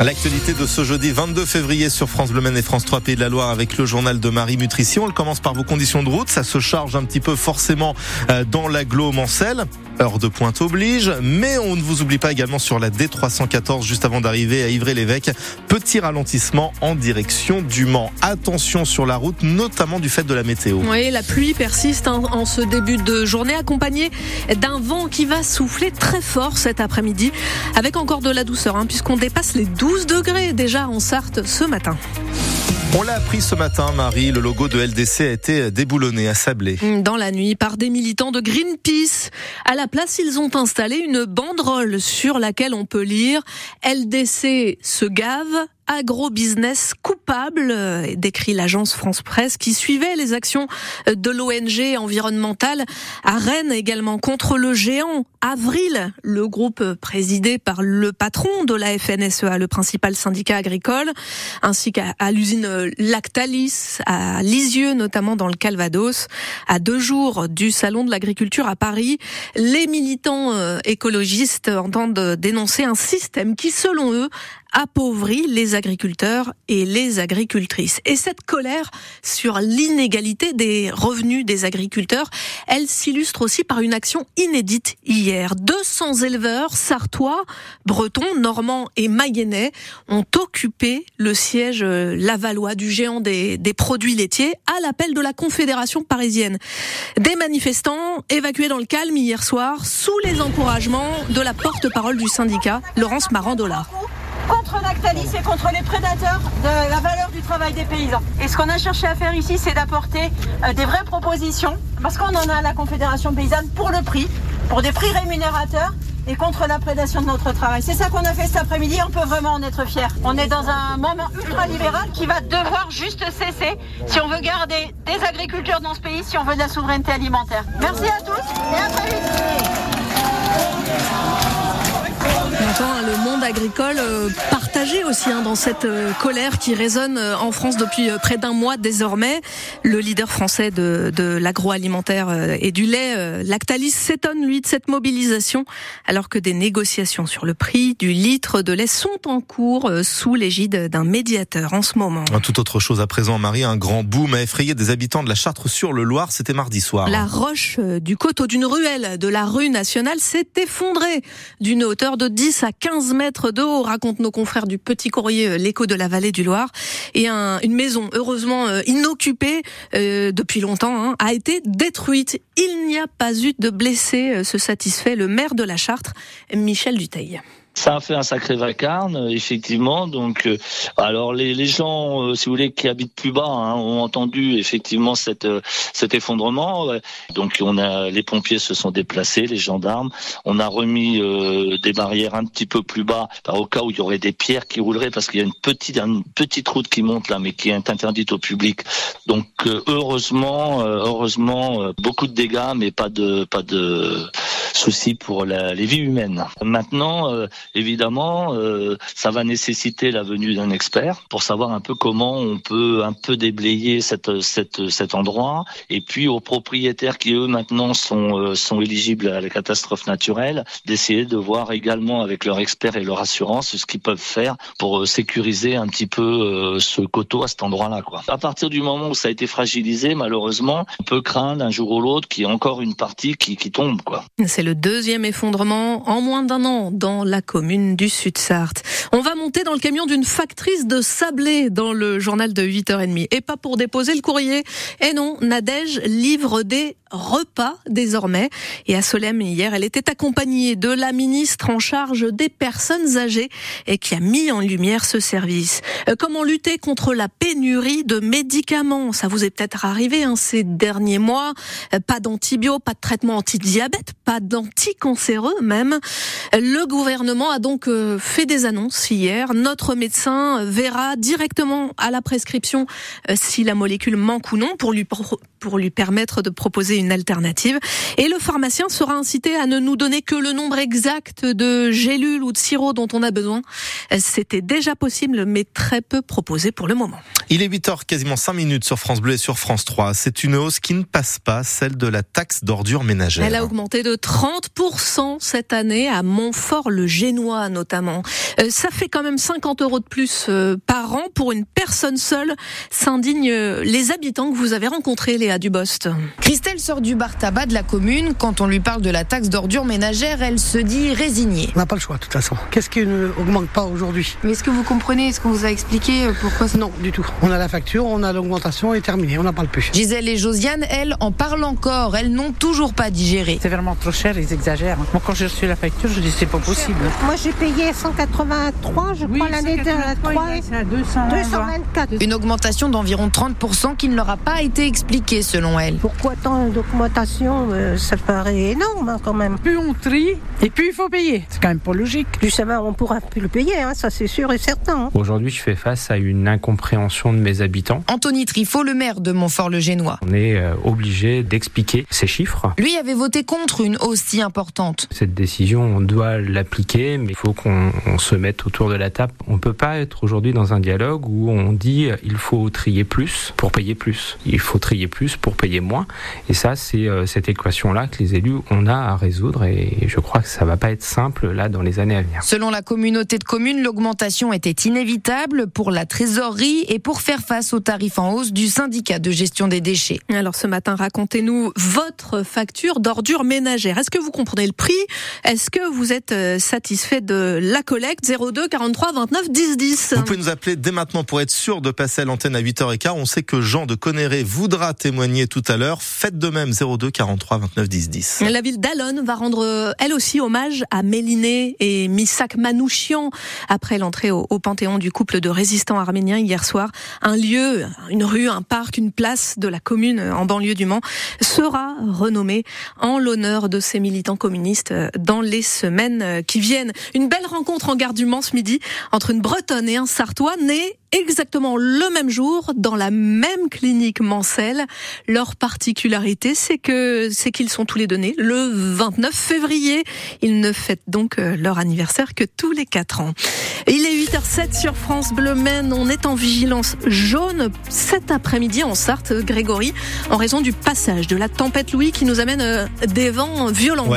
L'actualité de ce jeudi 22 février sur France Bleu Maine et France 3 Pays de la Loire avec le journal de Marie Nutrition. Elle commence par vos conditions de route. Ça se charge un petit peu forcément euh, dans l'agglo Mancel. Heure de pointe oblige, mais on ne vous oublie pas également sur la D314 juste avant d'arriver à Ivry-l'Évêque. Petit ralentissement en direction du Mans. Attention sur la route, notamment du fait de la météo. Oui, la pluie persiste en ce début de journée, accompagnée d'un vent qui va souffler très fort cet après-midi, avec encore de la douceur, hein, puisqu'on dépasse les 12 degrés déjà en Sarthe ce matin. On l'a appris ce matin, Marie, le logo de LDC a été déboulonné à Sablé. Dans la nuit, par des militants de Greenpeace. À la place, ils ont installé une banderole sur laquelle on peut lire LDC se gave, agro-business coupable, euh, décrit l'agence France Presse, qui suivait les actions de l'ONG environnementale à Rennes également contre le géant Avril, le groupe présidé par le patron de la FNSEA, le principal syndicat agricole, ainsi qu'à l'usine Lactalis, à Lisieux notamment dans le Calvados. À deux jours du salon de l'agriculture à Paris, les militants euh, écologistes entendent dénoncer un système qui, selon eux, appauvrit les agriculteurs et les agricultrices. Et cette colère sur l'inégalité des revenus des agriculteurs, elle s'illustre aussi par une action inédite hier. 200 éleveurs sartois, bretons, normands et mayennais ont occupé le siège euh, lavallois du géant des, des produits laitiers à l'appel de la Confédération parisienne. Des manifestants évacués dans le calme hier soir sous les encouragements de la porte-parole du syndicat, Laurence Marandola contre Lactalis et contre les prédateurs de la valeur du travail des paysans. Et ce qu'on a cherché à faire ici, c'est d'apporter euh, des vraies propositions, parce qu'on en a à la Confédération paysanne pour le prix, pour des prix rémunérateurs et contre la prédation de notre travail. C'est ça qu'on a fait cet après-midi, on peut vraiment en être fier. On est dans un moment ultra-libéral qui va devoir juste cesser si on veut garder des agriculteurs dans ce pays, si on veut de la souveraineté alimentaire. Merci à tous et à très vite. Hein, le monde agricole euh, partagé aussi hein, dans cette euh, colère qui résonne euh, en France depuis près d'un mois désormais. Le leader français de, de l'agroalimentaire et du lait, Lactalis, s'étonne lui de cette mobilisation alors que des négociations sur le prix du litre de lait sont en cours sous l'égide d'un médiateur en ce moment. Tout autre chose à présent, Marie, un grand boom a effrayé des habitants de la Chartre sur le Loir. C'était mardi soir. La roche du coteau d'une ruelle de la rue nationale s'est effondrée d'une hauteur de 10 à 15 mètres de haut, racontent nos confrères du Petit Courrier, euh, l'écho de la vallée du Loir. Et une maison, heureusement euh, inoccupée euh, depuis longtemps, hein, a été détruite. Il n'y a pas eu de blessés, se satisfait le maire de la Chartre, Michel Duteil. Ça a fait un sacré vacarme, effectivement. Donc, euh, alors les, les gens, euh, si vous voulez, qui habitent plus bas, hein, ont entendu effectivement cette, euh, cet effondrement. Donc, on a les pompiers se sont déplacés, les gendarmes. On a remis des barrières un petit peu plus bas, au cas où il y aurait des pierres qui rouleraient, parce qu'il y a une petite, une petite route qui monte là, mais qui est interdite au public. Donc, heureusement, heureusement, beaucoup de dégâts, mais pas de, pas de soucis pour la, les vies humaines. Maintenant, euh, évidemment, euh, ça va nécessiter la venue d'un expert pour savoir un peu comment on peut un peu déblayer cette, cette, cet endroit. Et puis aux propriétaires qui eux maintenant sont, euh, sont éligibles à la catastrophe naturelle, d'essayer de voir également avec leur expert et leur assurance ce qu'ils peuvent faire pour sécuriser un petit peu ce coteau à cet endroit-là. À partir du moment où ça a été fragilisé, malheureusement, on peut craindre un jour ou l'autre qu'il y ait encore une partie qui, qui tombe. C'est le deuxième effondrement en moins d'un an dans la commune du Sud-Sarthe. On va monter dans le camion d'une factrice de sablé dans le journal de 8h30. Et pas pour déposer le courrier. Et non, Nadège livre des repas désormais. Et à Solem, hier, elle était accompagnée de la ministre en charge des personnes âgées et qui a mis en lumière ce service. Euh, comment lutter contre la pénurie de médicaments? Ça vous est peut-être arrivé hein, ces derniers mois. Euh, pas d'antibio, pas de traitement anti-diabète, pas de anticancéreux même. Le gouvernement a donc euh, fait des annonces hier. Notre médecin verra directement à la prescription euh, si la molécule manque ou non pour lui, pour lui permettre de proposer une alternative. Et le pharmacien sera incité à ne nous donner que le nombre exact de gélules ou de sirop dont on a besoin. Euh, c'était déjà possible, mais très peu proposé pour le moment. Il est 8h, quasiment 5 minutes sur France Bleu et sur France 3. C'est une hausse qui ne passe pas, celle de la taxe d'ordures ménagères. Elle a augmenté de 30% cette année à Montfort-le-Génie. Génois notamment. Euh, ça fait quand même 50 euros de plus euh, par an pour une personne seule, s'indignent les habitants que vous avez rencontrés, Léa Dubost. Christelle sort du bar tabac de la commune. Quand on lui parle de la taxe d'ordure ménagère, elle se dit résignée. On n'a pas le choix de toute façon. Qu'est-ce qui ne augmente pas aujourd'hui? Mais est-ce que vous comprenez? Est-ce qu'on vous a expliqué pourquoi Non, du tout. On a la facture, on a l'augmentation et terminé, on n'en parle plus. Gisèle et Josiane, elles, en parlent encore. Elles n'ont toujours pas digéré. C'est vraiment trop cher, ils exagèrent. Moi, quand j'ai reçu la facture, je dis c'est pas possible. Moi, j'ai payé 183, je crois, l'année dernière. 224. Une augmentation d'environ 30% qui ne leur a pas été expliquée, selon elle. Pourquoi tant d'augmentation euh, Ça paraît énorme, hein, quand même. Plus on trie, et plus il faut payer. C'est quand même pas logique. Ça va, on pourra plus le payer, hein, ça c'est sûr et certain. Hein. Aujourd'hui, je fais face à une incompréhension de mes habitants. Anthony Trifot, le maire de Montfort-le-Génois. On est euh, obligé d'expliquer ces chiffres. Lui avait voté contre une hausse si importante. Cette décision, on doit l'appliquer, mais il faut qu'on se mette autour de la table. On peut pas être aujourd'hui dans un dialogue où on dit euh, il faut trier plus pour payer plus. Il faut trier plus pour payer moins. Et ça, c'est euh, cette équation-là que les élus on a à résoudre. Et je crois que ça va pas être simple là dans les années à venir. Selon la communauté de communes, l'augmentation était inévitable pour la trésorerie et pour faire face aux tarifs en hausse du syndicat de gestion des déchets. Alors ce matin, racontez-nous votre facture d'ordures ménagères. Est-ce que vous comprenez le prix? Est-ce que vous êtes euh, satisfait de la collecte 02 43 29 10 10 Vous pouvez nous appeler dès maintenant pour être sûr de passer à l'antenne à 8h15. On sait que Jean de Conneré voudra témoigner tout à l'heure. Faites de même 02 43 29 10 10. La ville d'Alonne va rendre euh, elle aussi hommage à Méliné et Misak Manouchian après l'entrée au, au Panthéon du couple de résistants arméniens hier soir. Un lieu, une rue, un parc, une place de la commune en banlieue du Mans sera renommé en l'honneur de ces militants communistes dans les semaines qui viennent. Une belle rencontre en gare du Mans ce midi entre une Bretonne et un Sartois nés exactement le même jour dans la même clinique Mancel. Leur particularité, c'est que c'est qu'ils sont tous les deux nés le 29 février. Ils ne fêtent donc leur anniversaire que tous les quatre ans. Il est 8h07 sur France Bleu Maine. On est en vigilance jaune cet après-midi en Sarthe, Grégory, en raison du passage de la tempête Louis qui nous amène des vents violents.